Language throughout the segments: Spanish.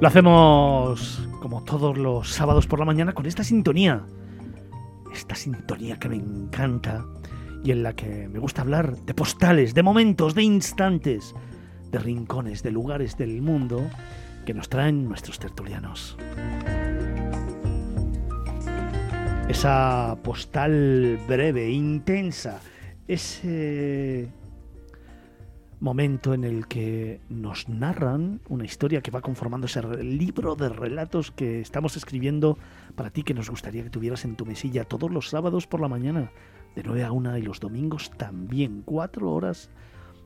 Lo hacemos como todos los sábados por la mañana con esta sintonía. Esta sintonía que me encanta y en la que me gusta hablar de postales, de momentos, de instantes, de rincones, de lugares del mundo que nos traen nuestros tertulianos. Esa postal breve, intensa, ese momento en el que nos narran una historia que va conformando ese libro de relatos que estamos escribiendo para ti que nos gustaría que tuvieras en tu mesilla todos los sábados por la mañana, de 9 a 1 y los domingos también, cuatro horas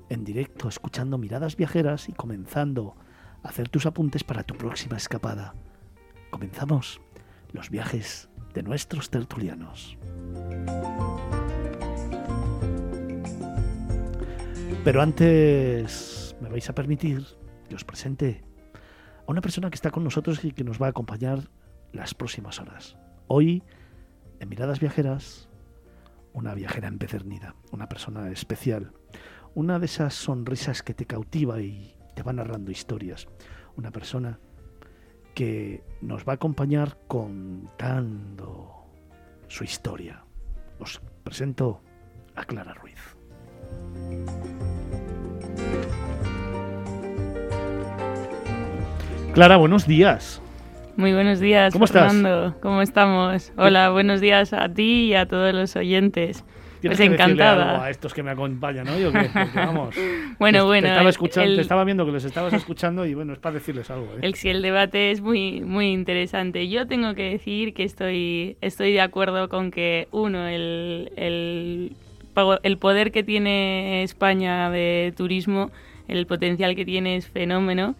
en directo, escuchando miradas viajeras y comenzando a hacer tus apuntes para tu próxima escapada. Comenzamos los viajes de nuestros tertulianos. Pero antes me vais a permitir que os presente a una persona que está con nosotros y que nos va a acompañar las próximas horas. Hoy, en Miradas Viajeras, una viajera empecernida, una persona especial, una de esas sonrisas que te cautiva y te va narrando historias, una persona que nos va a acompañar contando su historia. Os presento a Clara Ruiz. Clara, buenos días. Muy buenos días, ¿Cómo Fernando. ¿Cómo estamos? Hola, buenos días a ti y a todos los oyentes. Tienes Pues que decirle encantada. algo a estos que me acompañan hoy, ¿o qué? Porque, vamos, Bueno, te- bueno, Te estaba, escuchando, el- te estaba viendo que les estabas escuchando y bueno, es para decirles algo. ¿eh? El, el debate es muy, muy interesante. Yo tengo que decir que estoy, estoy de acuerdo con que, uno, el, el, el poder que tiene España de turismo, el potencial que tiene es fenómeno.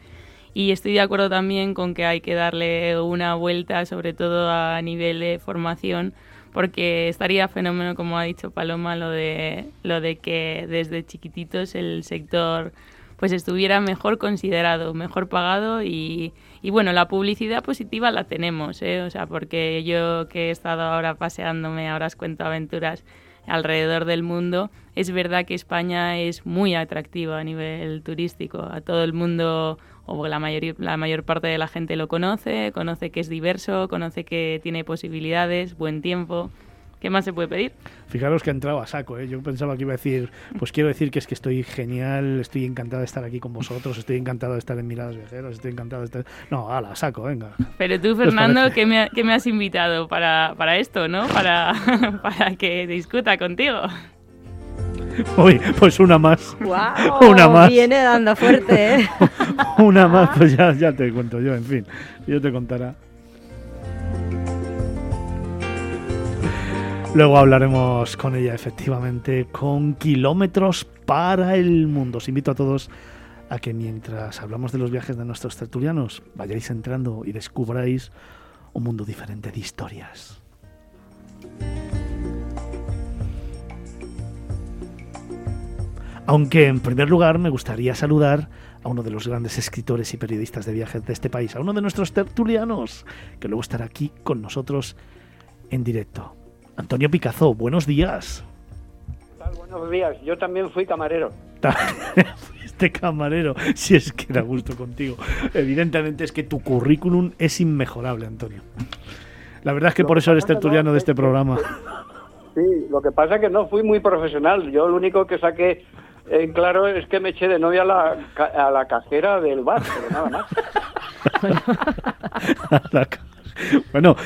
Y estoy de acuerdo también con que hay que darle una vuelta, sobre todo a nivel de formación, porque estaría fenómeno, como ha dicho Paloma, lo de, lo de que desde chiquititos el sector pues estuviera mejor considerado, mejor pagado y, y bueno, la publicidad positiva la tenemos, ¿eh? o sea, porque yo que he estado ahora paseándome, ahora os cuento aventuras alrededor del mundo, es verdad que España es muy atractiva a nivel turístico, a todo el mundo o la mayor, la mayor parte de la gente lo conoce, conoce que es diverso, conoce que tiene posibilidades, buen tiempo. ¿Qué más se puede pedir? Fijaros que ha entrado a saco, ¿eh? Yo pensaba que iba a decir, pues quiero decir que es que estoy genial, estoy encantado de estar aquí con vosotros, estoy encantado de estar en Miradas Viajeras, estoy encantado de estar... No, ala, saco, venga. Pero tú, ¿Qué os Fernando? ¿qué me, ha- qué me has invitado para, para esto, no? Para, para que discuta contigo. Uy, pues una más. ¡Wow! Una más. Viene dando fuerte, ¿eh? Una más, pues ya, ya te cuento yo, en fin. Yo te contará. Luego hablaremos con ella, efectivamente, con kilómetros para el mundo. Os invito a todos a que mientras hablamos de los viajes de nuestros tertulianos, vayáis entrando y descubráis un mundo diferente de historias. Aunque en primer lugar me gustaría saludar a uno de los grandes escritores y periodistas de viajes de este país, a uno de nuestros tertulianos, que luego estará aquí con nosotros en directo. Antonio Picazo, buenos días. Buenos días. Yo también fui camarero. Fuiste camarero, si es que da gusto contigo. Evidentemente es que tu currículum es inmejorable, Antonio. La verdad es que Lo por eso eres no, tertuliano de es este programa. Sí, lo que pasa es que no fui muy profesional. Yo lo único que saqué en claro es que me eché de novia a la, a la cajera del bar, pero nada más. Bueno,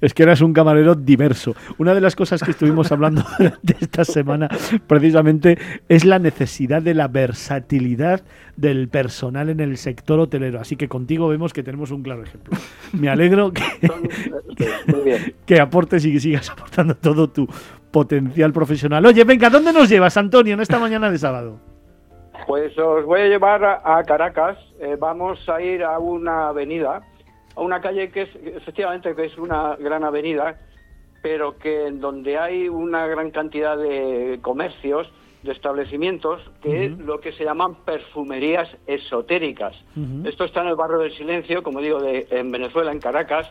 es que eras un camarero diverso. Una de las cosas que estuvimos hablando de esta semana precisamente es la necesidad de la versatilidad del personal en el sector hotelero. Así que contigo vemos que tenemos un claro ejemplo. Me alegro que, aportes y que sigas aportando todo tu potencial profesional. Oye, venga, ¿dónde nos llevas, Antonio, en esta mañana de sábado? Pues os voy a llevar a, a Caracas. Eh, vamos a ir a una avenida, a una calle que es efectivamente que es una gran avenida, pero que en donde hay una gran cantidad de comercios, de establecimientos, que es lo que se llaman perfumerías esotéricas. Esto está en el barrio del Silencio, como digo, de, en Venezuela, en Caracas,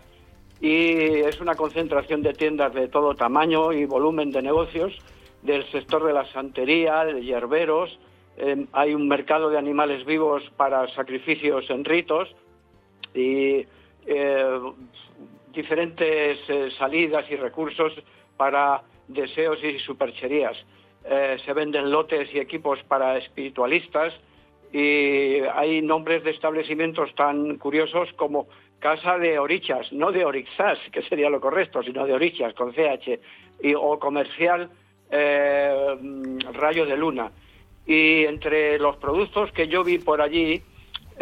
y es una concentración de tiendas de todo tamaño y volumen de negocios, del sector de la santería, de hierberos, eh, hay un mercado de animales vivos para sacrificios en ritos, y eh, diferentes eh, salidas y recursos para deseos y supercherías. Eh, se venden lotes y equipos para espiritualistas y hay nombres de establecimientos tan curiosos como Casa de Orichas, no de Orixas, que sería lo correcto, sino de Orichas con CH, y, o comercial Rayo de Luna. Y entre los productos que yo vi por allí,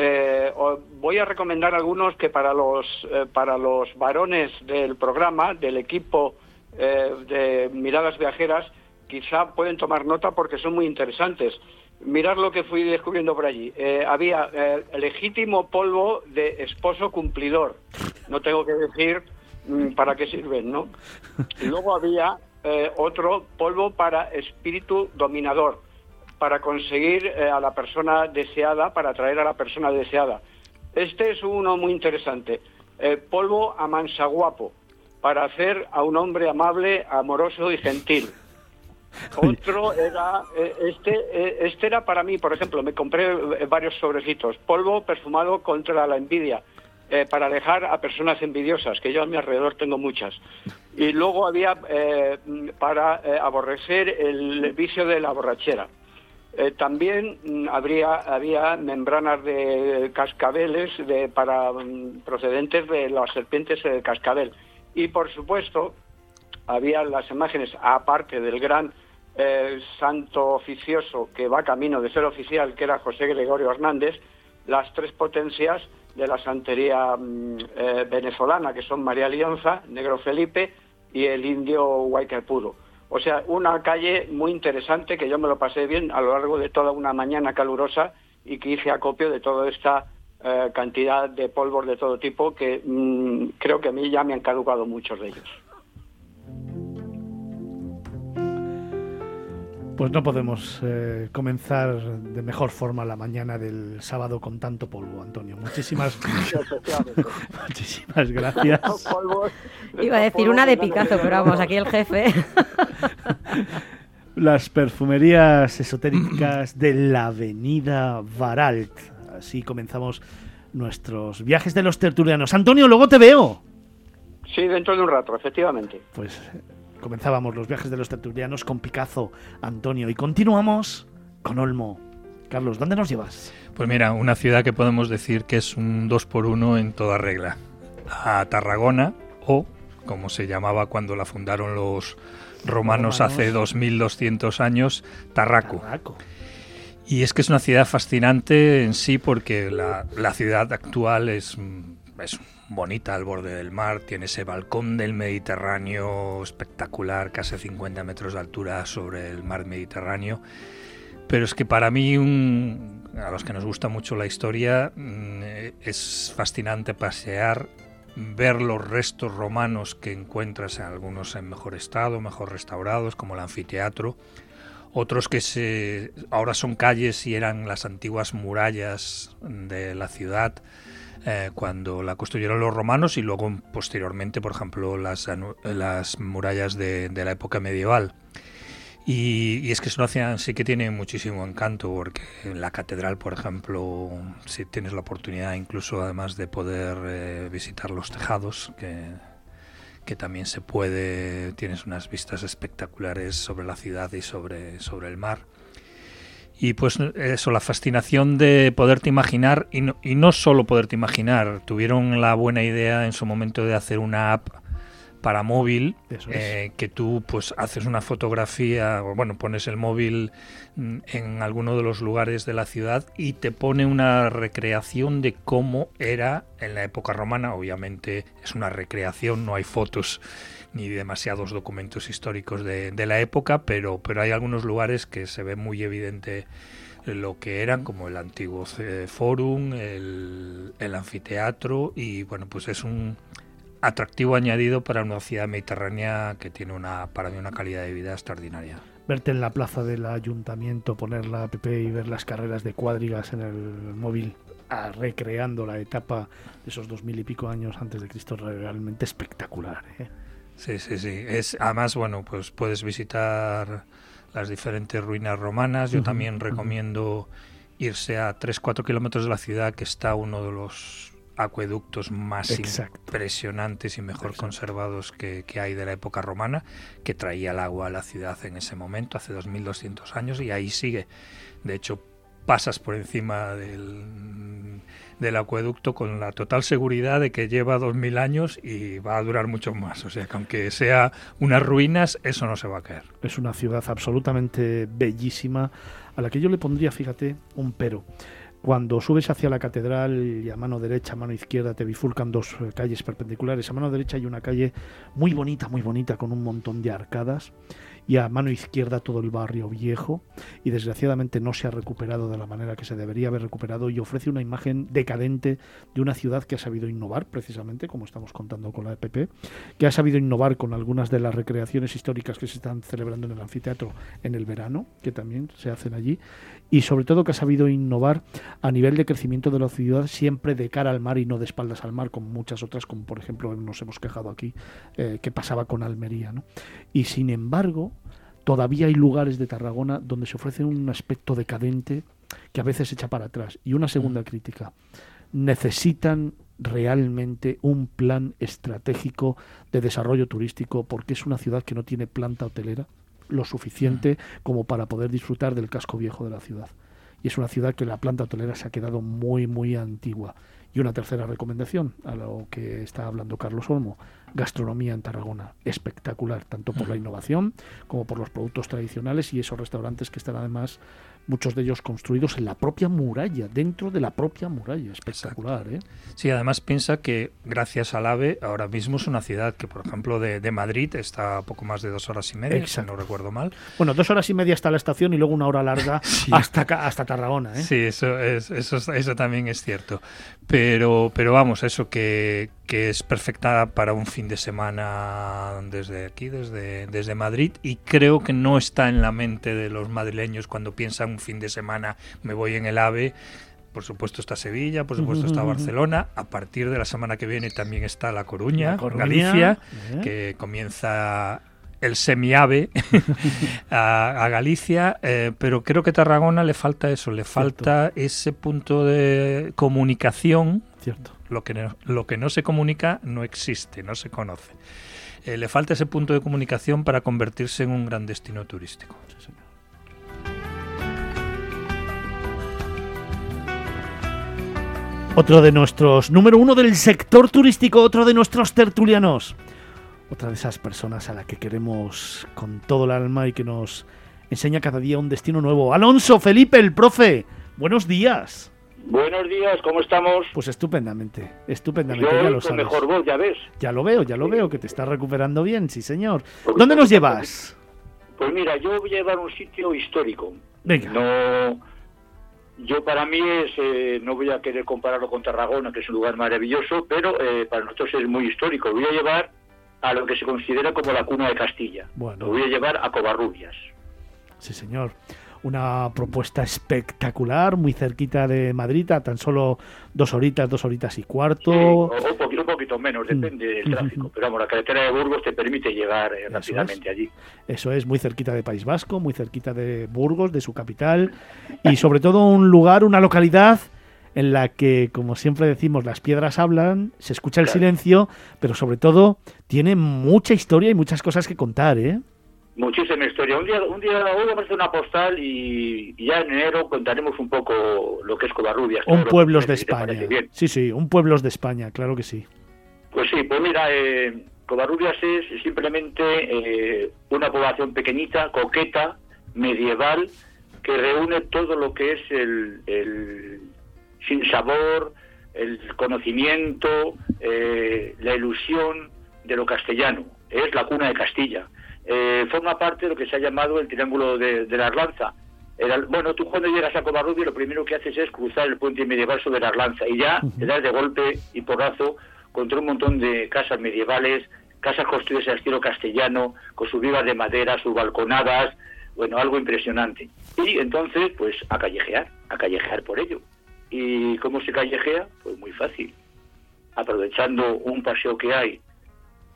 eh, voy a recomendar algunos que para los, eh, para los varones del programa, del equipo de Miradas Viajeras, quizá pueden tomar nota porque son muy interesantes. Mirad lo que fui descubriendo por allí. había legítimo polvo de esposo cumplidor. No tengo que decir mm, para qué sirven, ¿no? Y luego había eh, otro polvo para espíritu dominador, para conseguir eh, a la persona deseada, para atraer a la persona deseada. Este es uno muy interesante, eh, polvo amansaguapo, para hacer a un hombre amable, amoroso y gentil. Otro era, este, este era para mí, por ejemplo, me compré varios sobrecitos, polvo perfumado contra la envidia, eh, para alejar a personas envidiosas, que yo a mi alrededor tengo muchas. Y luego había eh, para eh, aborrecer el vicio de la borrachera. También mm, habría, había membranas de cascabeles para mm, procedentes de las serpientes de cascabel. Y por supuesto, había las imágenes, aparte del gran santo oficioso que va camino de ser oficial, que era José Gregorio Hernández, las tres potencias de la santería mm, eh, venezolana, que son María Lionza, Negro Felipe y el indio Puro. O sea, una calle muy interesante que yo me lo pasé bien a lo largo de toda una mañana calurosa y que hice acopio de toda esta eh, cantidad de polvos de todo tipo que mm, creo que a mí ya me han caducado muchos de ellos. Pues no podemos eh, comenzar de mejor forma la mañana del sábado con tanto polvo, Antonio. Muchísimas, muchísimas gracias. Iba a decir una de Picasso, pero vamos, aquí el jefe. Las perfumerías esotéricas de la avenida Varalt. Así comenzamos nuestros viajes de los tertulianos. Antonio, luego te veo. Sí, dentro de un rato, efectivamente. Pues Comenzábamos los viajes de los tertulianos con Picazo, Antonio, y continuamos con Olmo. Carlos, ¿dónde nos llevas? Pues mira, una ciudad que podemos decir que es un 2 por 1 en toda regla. A Tarragona, o como se llamaba cuando la fundaron los romanos, hace 2200 años, Tarraco. Y es que es una ciudad fascinante en sí porque la, la ciudad actual es, es bonita al borde del mar, tiene ese balcón del Mediterráneo espectacular, casi 50 metros de altura sobre el mar Mediterráneo. Pero es que para mí, a los que nos gusta mucho la historia, mm, es fascinante pasear, ver los restos romanos que encuentras, algunos en mejor estado, mejor restaurados, como el anfiteatro, otros que se, ahora son calles y eran las antiguas murallas de la ciudad eh, cuando la construyeron los romanos y luego posteriormente, por ejemplo, las murallas de, la época medieval. Y, es que eso sí que tiene muchísimo encanto, porque en la catedral, por ejemplo, si tienes la oportunidad incluso además de poder eh, visitar los tejados, que, que también se puede, tienes unas vistas espectaculares sobre la ciudad y sobre, sobre el mar. Y pues eso, la fascinación de poderte imaginar, y no, y no solo poderte imaginar, tuvieron la buena idea en su momento de hacer una app para móvil eh, que tú pues haces una fotografía o bueno pones el móvil mm, en alguno de los lugares de la ciudad y te pone una recreación de cómo era en la época romana. Obviamente es una recreación no hay fotos ni demasiados documentos históricos de, la época, pero, pero hay algunos lugares que se ve muy evidente lo que eran, como el antiguo Forum, el, el anfiteatro, y bueno, pues es un atractivo añadido para una ciudad mediterránea que tiene una, para mí una calidad de vida extraordinaria. Verte en la plaza del ayuntamiento, poner la app y ver las carreras de cuadrigas en el móvil, ah, recreando la etapa de esos dos mil y pico años antes de Cristo, realmente espectacular. ¿eh? Sí, sí, sí. Es, además, bueno, pues puedes visitar las diferentes ruinas romanas. Yo también recomiendo irse a 3-4 kilómetros de la ciudad, que está uno de los acueductos más Exacto. impresionantes y mejor Exacto. conservados que, que hay de la época romana, que traía el agua a la ciudad en ese momento, hace 2200 años, y ahí sigue. De hecho, pasas por encima del, del acueducto con la total seguridad de que lleva 2000 años y va a durar mucho más. O sea, que aunque sea unas ruinas, eso no se va a caer. Es una ciudad absolutamente bellísima, a la que yo le pondría, fíjate, un pero. Cuando subes hacia la catedral y a mano derecha, a mano izquierda te bifurcan dos eh, calles perpendiculares. A mano derecha hay una calle muy bonita, muy bonita, con un montón de arcadas. Y a mano izquierda todo el barrio viejo. Y desgraciadamente no se ha recuperado de la manera que se debería haber recuperado. Y ofrece una imagen decadente de una ciudad que ha sabido innovar, precisamente, como estamos contando con la EPP. Que ha sabido innovar con algunas de las recreaciones históricas que se están celebrando en el anfiteatro en el verano, que también se hacen allí y sobre todo que ha sabido innovar a nivel de crecimiento de la ciudad siempre de cara al mar y no de espaldas al mar como muchas otras como por ejemplo nos hemos quejado aquí eh, que pasaba con Almería ¿no? y sin embargo todavía hay lugares de Tarragona donde se ofrece un aspecto decadente que a veces echa para atrás. Y una segunda crítica. Necesitan realmente un plan estratégico de desarrollo turístico porque es una ciudad que no tiene planta hotelera lo suficiente como para poder disfrutar del casco viejo de la ciudad. Y es una ciudad que la planta hotelera se ha quedado muy, muy antigua. Y una tercera recomendación, a lo que está hablando Carlos Olmo, gastronomía en Tarragona, espectacular, tanto por la innovación como por los productos tradicionales y esos restaurantes que están además, muchos de ellos construidos en la propia muralla, dentro de la propia muralla, espectacular. ¿eh? Sí, además piensa que gracias al AVE ahora mismo es una ciudad que, por ejemplo, de, de Madrid está a poco más de dos horas y media, si no recuerdo mal. Bueno, dos horas y media hasta la estación y luego una hora larga Sí. hasta, hasta Tarragona. ¿eh? Sí, eso, es, eso, es- eso también es cierto. Pero, pero vamos, eso que, que es perfecta para un fin de semana desde aquí, desde, desde Madrid, y creo que no está en la mente de los madrileños cuando piensan un fin de semana, me voy en el AVE. Por supuesto está Sevilla, por supuesto está Barcelona. A partir de la semana que viene también está La Coruña, La Coruña, Galicia, ¿eh? que comienza el semiave a, a Galicia, eh, pero creo que Tarragona le falta eso, le falta ese punto de comunicación. Cierto. Lo que, no, lo que no se comunica no existe, no se conoce. Eh, le falta ese punto de comunicación para convertirse en un gran destino turístico. Otro de nuestros, número uno del sector turístico, otro de nuestros tertulianos. Otra de esas personas a la que queremos con todo el alma y que nos enseña cada día un destino nuevo. Alonso Felipe, el profe. Buenos días. Buenos días, ¿cómo estamos? Pues estupendamente, Yo estupendamente, ya lo sabes. mejor voz, ya ves. Ya lo veo, ya lo veo, que te estás recuperando bien, sí señor. Poquito, ¿Dónde nos llevas? Pues mira, yo voy a llevar un sitio histórico. Venga. No, yo para mí es, eh, no voy a querer compararlo con Tarragona, que es un lugar maravilloso, pero eh, para nosotros es muy histórico. Voy a llevar a lo que se considera como la cuna de Castilla. Bueno. Lo voy a llevar a Covarrubias. Sí, señor. Una propuesta espectacular, muy cerquita de Madrid, a tan solo dos horitas, dos horitas y cuarto. Sí, o, un poquito, un poquito menos, Mm. depende del Ujú. tráfico. Pero vamos, la carretera de Burgos te permite llegar eh, rápidamente allí. Eso es, muy cerquita de País Vasco, muy cerquita de Burgos, de su capital. Y sobre todo un lugar, una localidad en la que, como siempre decimos, las piedras hablan, se escucha el Claro. silencio, pero sobre todo tiene mucha historia y muchas cosas que contar, ¿eh? Muchísima historia. Un día, un día hoy vamos a hacer una postal y, y ya en enero contaremos un poco lo que es Covarrubias. Un pueblos de España. Sí, sí, un pueblos de España, claro que sí. Pues sí, pues mira, eh, Covarrubias es simplemente eh, una población pequeñita, coqueta, medieval, que reúne todo lo que es el, el sinsabor, el conocimiento, eh, la ilusión de lo castellano. Es la cuna de Castilla. Eh, forma parte de lo que se ha llamado el Triángulo de, de la Arlanza. El Al- bueno, tú cuando llegas a Covarrubias lo primero que haces es cruzar el puente medieval sobre la Arlanza y ya te das de golpe y porrazo contra un montón de casas medievales, casas construidas en estilo castellano, con sus vivas de madera, sus balconadas, bueno, algo impresionante. Y entonces, pues a callejear, a callejear por ello. ¿Y cómo se callejea? Pues muy fácil. Aprovechando un paseo que hay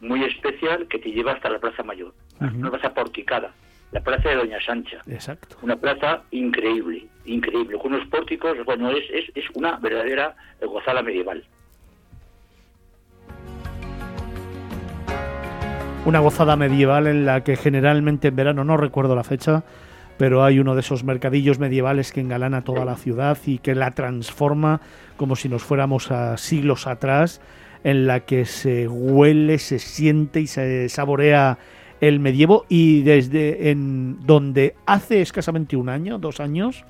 muy especial que te lleva hasta la Plaza Mayor, una plaza porticada, la plaza de Doña Sancha. Exacto. Una plaza increíble, increíble, con unos pórticos, bueno, es, es, es una verdadera gozada medieval. Una gozada medieval en la que generalmente en verano, no recuerdo la fecha, pero hay uno de esos mercadillos medievales que engalana toda la ciudad y que la transforma como si nos fuéramos a siglos atrás, en la que se huele, se siente y se saborea el medievo y desde en donde hace escasamente un año, dos años,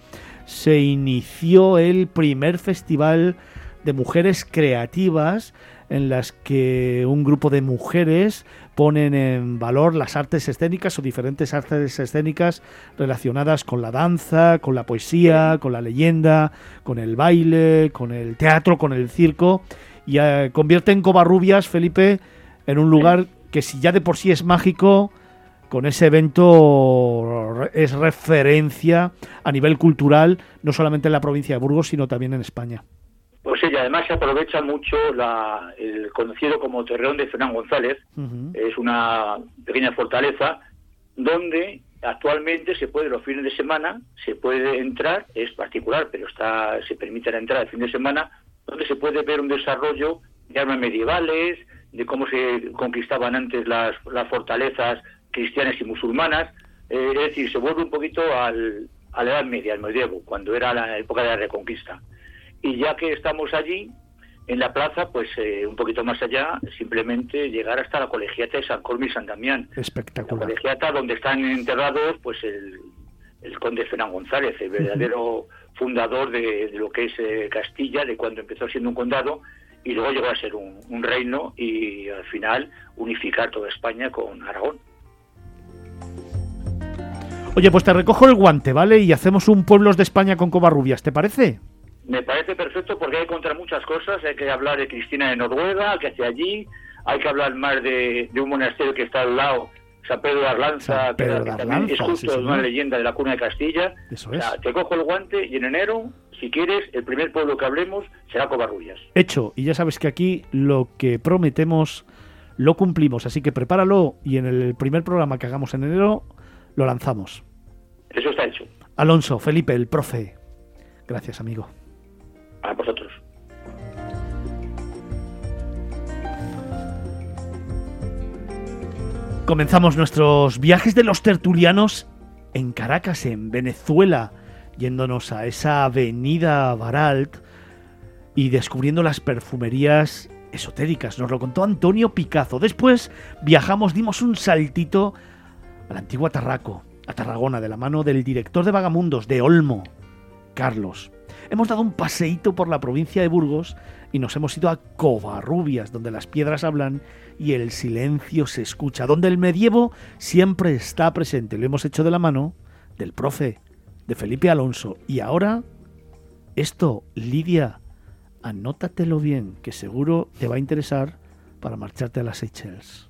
se inició el primer festival de mujeres creativas en las que un grupo de mujeres ponen en valor las artes escénicas o diferentes artes escénicas relacionadas con la danza, con la poesía, con la leyenda, con el baile, con el teatro, con el circo y eh, convierten Covarrubias, Felipe, en un lugar que si ya de por sí es mágico, con ese evento es referencia a nivel cultural, no solamente en la provincia de Burgos, sino también en España. Pues sí, además se aprovecha mucho la, el conocido como Torreón de Fernán González, es una pequeña fortaleza donde actualmente se puede los fines de semana, se puede entrar, es particular, pero está se permite la entrada el fin de semana, donde se puede ver un desarrollo de armas medievales, de cómo se conquistaban antes las, las fortalezas cristianas y musulmanas, eh, es decir, se vuelve un poquito al, a la Edad Media, al medievo, cuando era la época de la Reconquista. Y ya que estamos allí, en la plaza, pues eh, un poquito más allá, simplemente llegar hasta la colegiata de San Colme y San Damián. Espectacular. La colegiata donde están enterrados pues el, conde Fernán González, el verdadero fundador de, lo que es eh, Castilla, de cuando empezó siendo un condado y luego llegó a ser un, un reino y al final unificar toda España con Aragón. Oye, pues te recojo el guante, ¿vale? Y hacemos un Pueblos de España con Covarrubias, ¿te parece? Me parece perfecto porque hay que contar muchas cosas. Hay que hablar de Cristina de Noruega, que hace allí. Hay que hablar más de, un monasterio que está al lado, San Pedro de Arlanza, que, es justo una leyenda de la cuna de Castilla. Eso es. te cojo el guante y en enero, si quieres, el primer pueblo que hablemos será Covarrubias. Hecho. Y ya sabes que aquí lo que prometemos lo cumplimos. Así que prepáralo y en el primer programa que hagamos en enero lo lanzamos. Eso está hecho. Alonso, Felipe, el profe. Gracias, amigo a vosotros. Comenzamos nuestros viajes de los tertulianos en Caracas, en Venezuela, yéndonos a esa avenida Baralt y descubriendo las perfumerías esotéricas. Nos lo contó Antonio Picazo. Después viajamos, dimos un saltito a la antigua Tarraco, a Tarragona, de la mano del director de Vagamundos, de Olmo, Carlos. Hemos dado un paseíto por la provincia de Burgos y nos hemos ido a Covarrubias, donde las piedras hablan y el silencio se escucha, donde el medievo siempre está presente. Lo hemos hecho de la mano del profe, de Felipe Alonso. Y ahora, esto, Lidia, anótatelo bien, que seguro te va a interesar para marcharte a las Seychelles.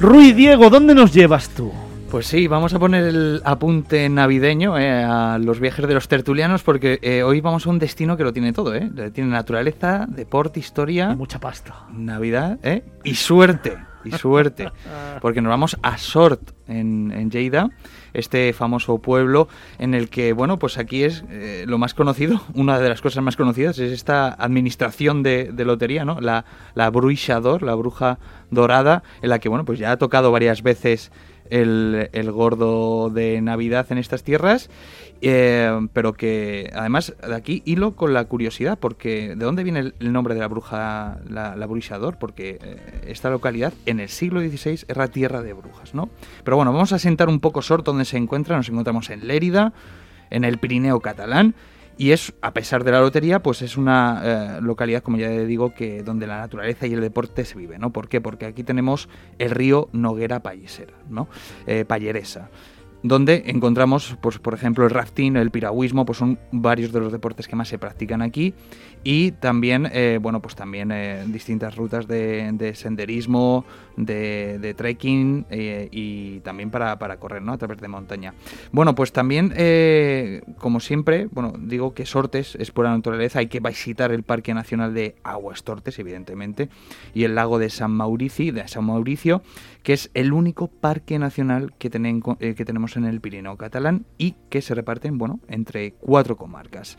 Rui Diego, ¿dónde nos llevas tú? Pues sí, vamos a poner el apunte navideño eh, a los viajes de los tertulianos porque eh, hoy vamos a un destino que lo tiene todo, ¿eh? Tiene naturaleza, deporte, historia... Y mucha pasta. Navidad, ¿eh? Y suerte, y suerte. Porque nos vamos a Sort, en, en Lleida, este famoso pueblo en el que, bueno, pues aquí es eh, lo más conocido, una de las cosas más conocidas es esta administración de, lotería, ¿no? La, la Bruixador, la bruja dorada, en la que, bueno, pues ya ha tocado varias veces el, gordo de Navidad en estas tierras, eh, pero que además de aquí hilo con la curiosidad, porque ¿de dónde viene el, nombre de la bruja, la, la bruixador? Porque eh, esta localidad en el siglo XVI era tierra de brujas, ¿no? Pero bueno, vamos a sentar un poco Sort donde se encuentra, nos encontramos en Lérida, en el Pirineo catalán, y es, a pesar de la lotería, pues es una eh, localidad, como ya digo, que donde la naturaleza y el deporte se vive, ¿no? ¿Por qué? Porque aquí tenemos el río Noguera Payesera, ¿no? Payeresa donde encontramos, pues, por ejemplo, el rafting, el piragüismo, pues son varios de los deportes que más se practican aquí y también, eh, bueno, pues también eh, distintas rutas de, senderismo, de, trekking eh, y también para, correr, ¿no? A través de montaña. Bueno, pues también, como siempre, bueno, digo que Sortes es pura naturaleza, hay que visitar el Parque Nacional de Aguas Tortes, evidentemente, y el lago de San Mauricio, de San Mauricio, que es el único parque nacional que, que tenemos en el Pirineo catalán y que se reparten, bueno, entre cuatro comarcas.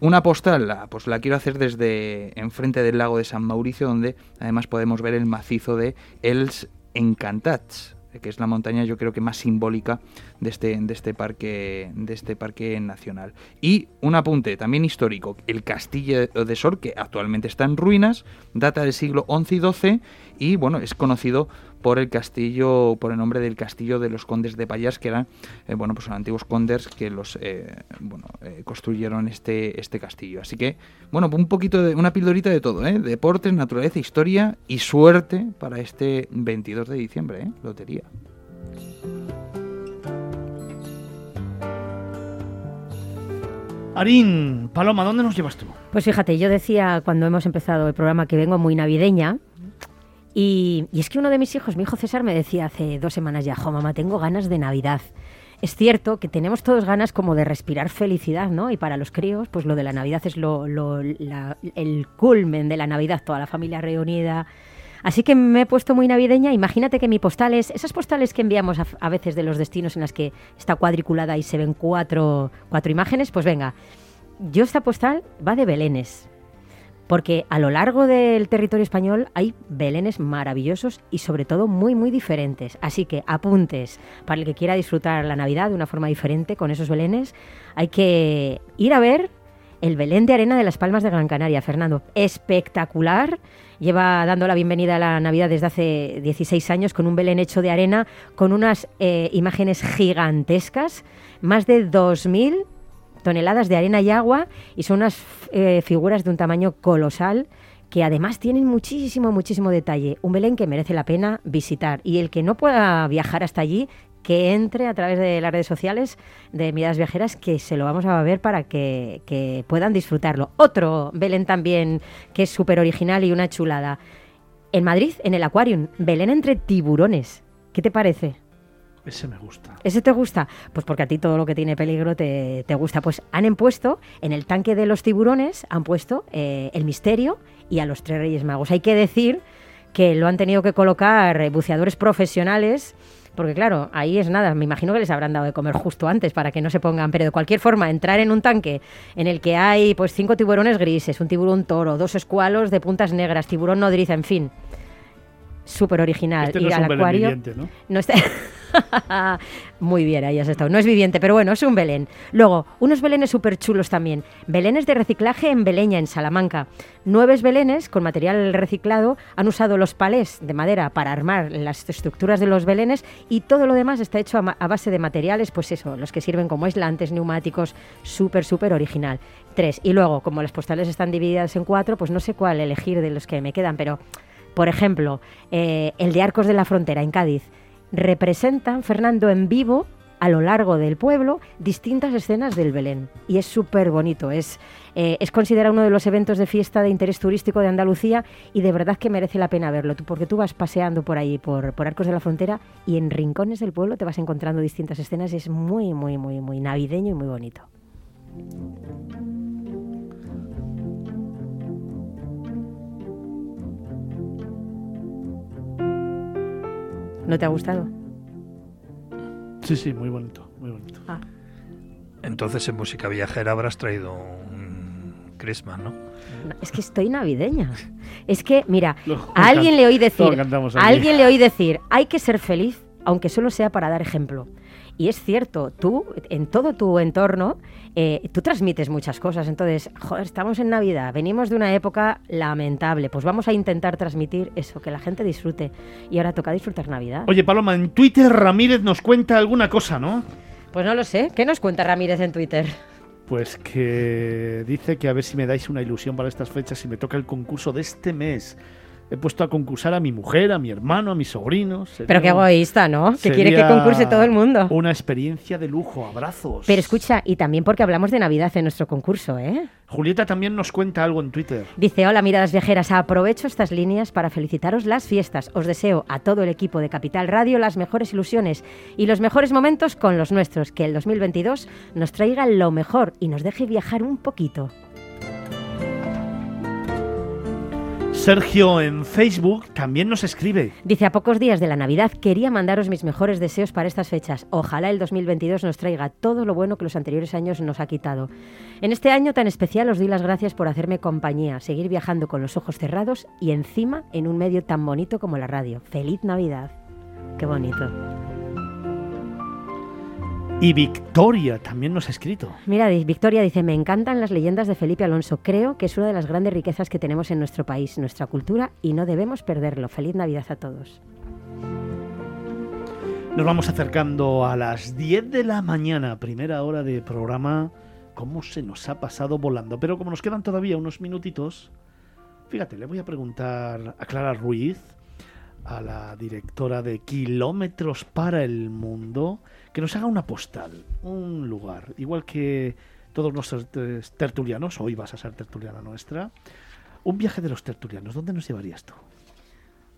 Una postal, la, pues la quiero hacer desde enfrente del lago de San Mauricio, donde además podemos ver el macizo de Els Encantats, que es la montaña yo creo que más simbólica de este, de este, parque, de este parque nacional. Y un apunte también histórico, el castillo de Sor, que actualmente está en ruinas, data del siglo XI y XII y bueno, es conocido por el castillo, por el nombre del castillo de los condes de Payas, que eran, eh, bueno, pues los antiguos condes que los, eh, bueno, eh, construyeron este, este castillo. Así que, bueno, un poquito de, una pildorita de todo, ¿eh? Deportes, naturaleza, historia y suerte para este 22 de diciembre, ¿eh? Lotería. Arín, Paloma, ¿dónde nos llevas tú? Pues fíjate, yo decía cuando hemos empezado el programa que vengo muy navideña. Y, es que uno de mis hijos, mi hijo César, me decía hace dos semanas ya, jo, mamá, tengo ganas de Navidad. Es cierto que tenemos todos ganas como de respirar felicidad, ¿no? Y para los críos, pues lo de la Navidad es lo, el culmen de la Navidad, toda la familia reunida. Así que me he puesto muy navideña. Imagínate que mi postal es, esas postales que enviamos a, veces de los destinos en las que está cuadriculada y se ven cuatro, cuatro imágenes, pues venga, yo esta postal va de Belenes. Porque a lo largo del territorio español hay belenes maravillosos y sobre todo muy muy diferentes. Así que apuntes para el que quiera disfrutar la Navidad de una forma diferente con esos belenes. Hay que ir a ver el Belén de Arena de las Palmas de Gran Canaria, Fernando. Espectacular. Lleva dando la bienvenida a la Navidad desde hace 16 años con un Belén hecho de arena, con unas eh, imágenes gigantescas, más de 2.000 toneladas de arena y agua y son unas eh, figuras de un tamaño colosal que además tienen muchísimo, muchísimo detalle. Un Belén que merece la pena visitar y el que no pueda viajar hasta allí, que entre a través de las redes sociales de Miradas Viajeras, que se lo vamos a ver para que, que puedan disfrutarlo. Otro Belén también que es súper original y una chulada. En Madrid, en el Aquarium, Belén entre tiburones. ¿Qué te parece? Ese me gusta. ¿Ese te gusta? Pues porque a ti todo lo que tiene peligro te, te gusta. Pues han puesto en el tanque de los tiburones, han puesto eh, el misterio y a los tres reyes magos. Hay que decir que lo han tenido que colocar eh, buceadores profesionales. Porque claro, ahí es nada, me imagino que les habrán dado de comer justo antes para que no se pongan, pero de cualquier forma, entrar en un tanque en el que hay pues cinco tiburones grises, un tiburón toro, dos escualos de puntas negras, tiburón nodriza, en fin. Súper original. Este no Ir es al acuario. No está... Muy bien, ahí has estado. No es viviente, pero bueno, es un Belén. Luego, unos Belenes súper chulos también. Belenes de reciclaje en Beleña, en Salamanca. Nueve Belenes con material reciclado han usado los palés de madera para armar las estructuras de los Belenes y todo lo demás está hecho a, base de materiales, pues eso, los que sirven como aislantes, neumáticos, súper, súper original. Tres. Y luego, como las postales están divididas en cuatro, pues no sé cuál elegir de los que me quedan, pero, por ejemplo, eh, el de Arcos de la Frontera en Cádiz representan, Fernando, en vivo a lo largo del pueblo distintas escenas del Belén. Y es súper bonito, es, eh, es considerado uno de los eventos de fiesta de interés turístico de Andalucía y de verdad que merece la pena verlo, porque tú vas paseando por ahí, por, por Arcos de la Frontera, y en rincones del pueblo te vas encontrando distintas escenas y es muy, muy, muy, muy navideño y muy bonito. ¿No te ha gustado? Sí, sí, muy bonito, muy bonito. Ah. Entonces en música viajera habrás traído un Christmas, ¿no? No, Es que estoy navideña. Es que, mira, Lo- a alguien le oí decir, a alguien le oí decir, hay que ser feliz, aunque solo sea para dar ejemplo. Y es cierto, tú, en todo tu entorno, eh, tú transmites muchas cosas. Entonces, joder, estamos en Navidad, venimos de una época lamentable, pues vamos a intentar transmitir eso, que la gente disfrute. Y ahora toca disfrutar Navidad. Oye, Paloma, en Twitter Ramírez nos cuenta alguna cosa, ¿no? Pues no lo sé. ¿Qué nos cuenta Ramírez en Twitter? Pues que dice que a ver si me dais una ilusión para estas fechas y me toca el concurso de este mes. He puesto a concursar a mi mujer, a mi hermano, a mis sobrinos. Sería Pero qué egoísta, ¿no? Que quiere que concurse todo el mundo. Una experiencia de lujo, abrazos. Pero escucha, y también porque hablamos de Navidad en nuestro concurso, ¿eh? Julieta también nos cuenta algo en Twitter. Dice, hola miradas viajeras, aprovecho estas líneas para felicitaros las fiestas. Os deseo a todo el equipo de Capital Radio las mejores ilusiones y los mejores momentos con los nuestros. Que el 2022 nos traiga lo mejor y nos deje viajar un poquito. Sergio en Facebook también nos escribe. Dice, a pocos días de la Navidad quería mandaros mis mejores deseos para estas fechas. Ojalá el 2022 nos traiga todo lo bueno que los anteriores años nos ha quitado. En este año tan especial os doy las gracias por hacerme compañía, seguir viajando con los ojos cerrados y encima en un medio tan bonito como la radio. ¡Feliz Navidad! ¡Qué bonito! Y Victoria también nos ha escrito. Mira, Victoria dice, me encantan las leyendas de Felipe Alonso. Creo que es una de las grandes riquezas que tenemos en nuestro país, nuestra cultura, y no debemos perderlo. Feliz Navidad a todos. Nos vamos acercando a las 10 de la mañana, primera hora de programa. ¿Cómo se nos ha pasado volando? Pero como nos quedan todavía unos minutitos, fíjate, le voy a preguntar a Clara Ruiz, a la directora de Kilómetros para el Mundo, que nos haga una postal, un lugar, igual que todos nuestros tertulianos, hoy vas a ser tertuliana nuestra, un viaje de los tertulianos, ¿dónde nos llevarías tú?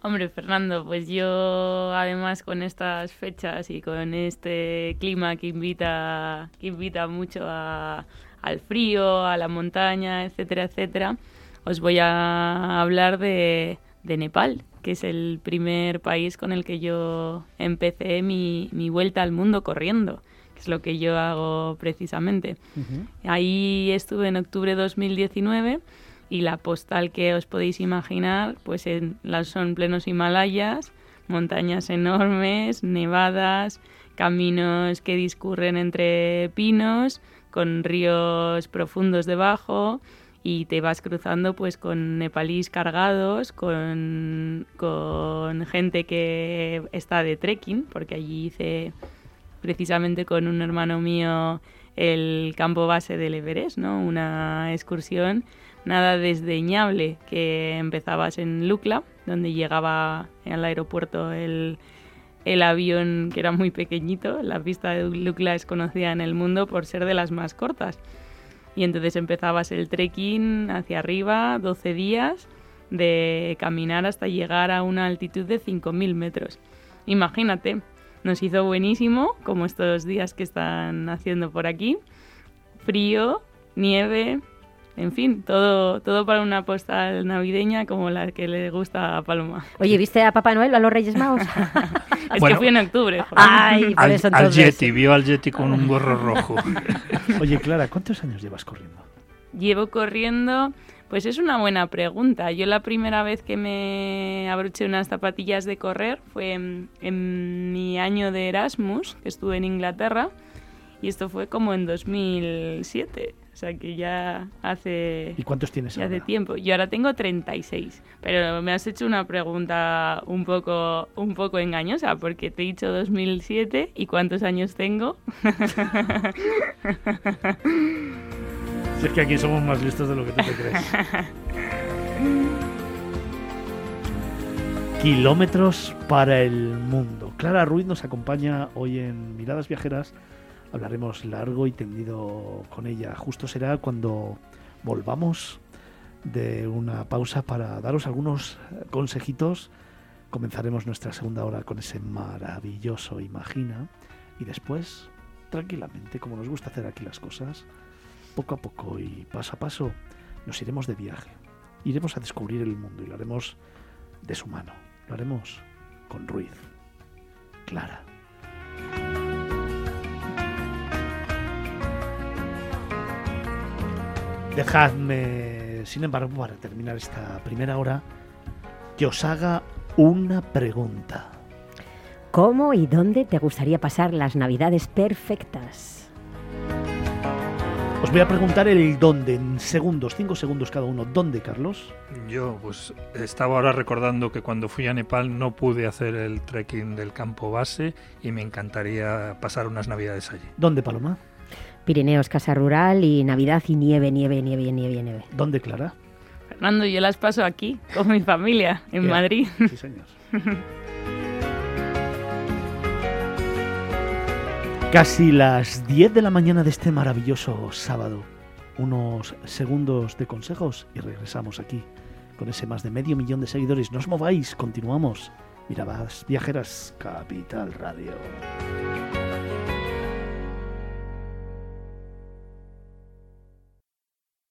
Hombre, Fernando, pues yo además con estas fechas y con este clima que invita, que invita mucho al frío, a la montaña, etcétera, etcétera, os voy a hablar de, de Nepal, que es el primer país con el que yo empecé mi, vuelta al mundo corriendo, que es lo que yo hago precisamente. Ahí estuve en octubre de 2019 y la postal que os podéis imaginar, pues en, las son plenos Himalayas, montañas enormes, nevadas, caminos que discurren entre pinos, con ríos profundos debajo, y te vas cruzando pues con nepalíes cargados, con, con gente que está de trekking, porque allí hice precisamente con un hermano mío el campo base del Everest, ¿no? Una excursión nada desdeñable que empezabas en Lukla, donde llegaba al aeropuerto el, el avión que era muy pequeñito. La pista de Lukla es conocida en el mundo por ser de las más cortas. Y entonces empezabas el trekking hacia arriba, 12 días de caminar hasta llegar a una altitud de 5.000 metros. Imagínate, nos hizo buenísimo, como estos días que están haciendo por aquí. Frío, nieve, en fin, todo, todo para una postal navideña como la que le gusta a Paloma. Oye, ¿viste a Papá Noel o a los Reyes Magos? es que fui en octubre. Ay, por al, eso al Yeti, vio al Yeti con un gorro rojo. Oye, Clara, ¿cuántos años llevas corriendo? Llevo corriendo, pues es una buena pregunta. Yo la primera vez que me abroché unas zapatillas de correr fue en, en mi año de Erasmus, que estuve en Inglaterra, y esto fue como en 2007. O sea que ya hace... ¿Y cuántos tienes ya ahora? hace tiempo. Yo ahora tengo 36. Pero me has hecho una pregunta un poco, un poco engañosa porque te he dicho 2007 y cuántos años tengo. si es que aquí somos más listos de lo que tú te crees. Kilómetros para el mundo. Clara Ruiz nos acompaña hoy en Miradas Viajeras hablaremos largo y tendido con ella. Justo será cuando volvamos de una pausa para daros algunos consejitos. Comenzaremos nuestra segunda hora con ese maravilloso Imagina y después, tranquilamente, como nos gusta hacer aquí las cosas, poco a poco y paso a paso, nos iremos de viaje. Iremos a descubrir el mundo y lo haremos de su mano. Lo haremos con Ruiz. Clara. Dejadme, sin embargo, para terminar esta primera hora, que os haga una pregunta. ¿Cómo y dónde te gustaría pasar las navidades perfectas? Os voy a preguntar el dónde, en segundos, cinco segundos cada uno. ¿Dónde, Carlos? Yo, pues, estaba ahora recordando que cuando fui a Nepal no pude hacer el trekking del campo base y me encantaría pasar unas navidades allí. ¿Dónde, Paloma? Pirineos, Casa Rural y Navidad y nieve, nieve, nieve, nieve, nieve. ¿Dónde, Clara? Fernando, yo las paso aquí, con mi familia, en Madrid. Sí, señor. Casi las 10 de la mañana de este maravilloso sábado. Unos segundos de consejos y regresamos aquí con ese más de medio millón de seguidores. No os mováis, continuamos. Miradas Viajeras, Capital Radio.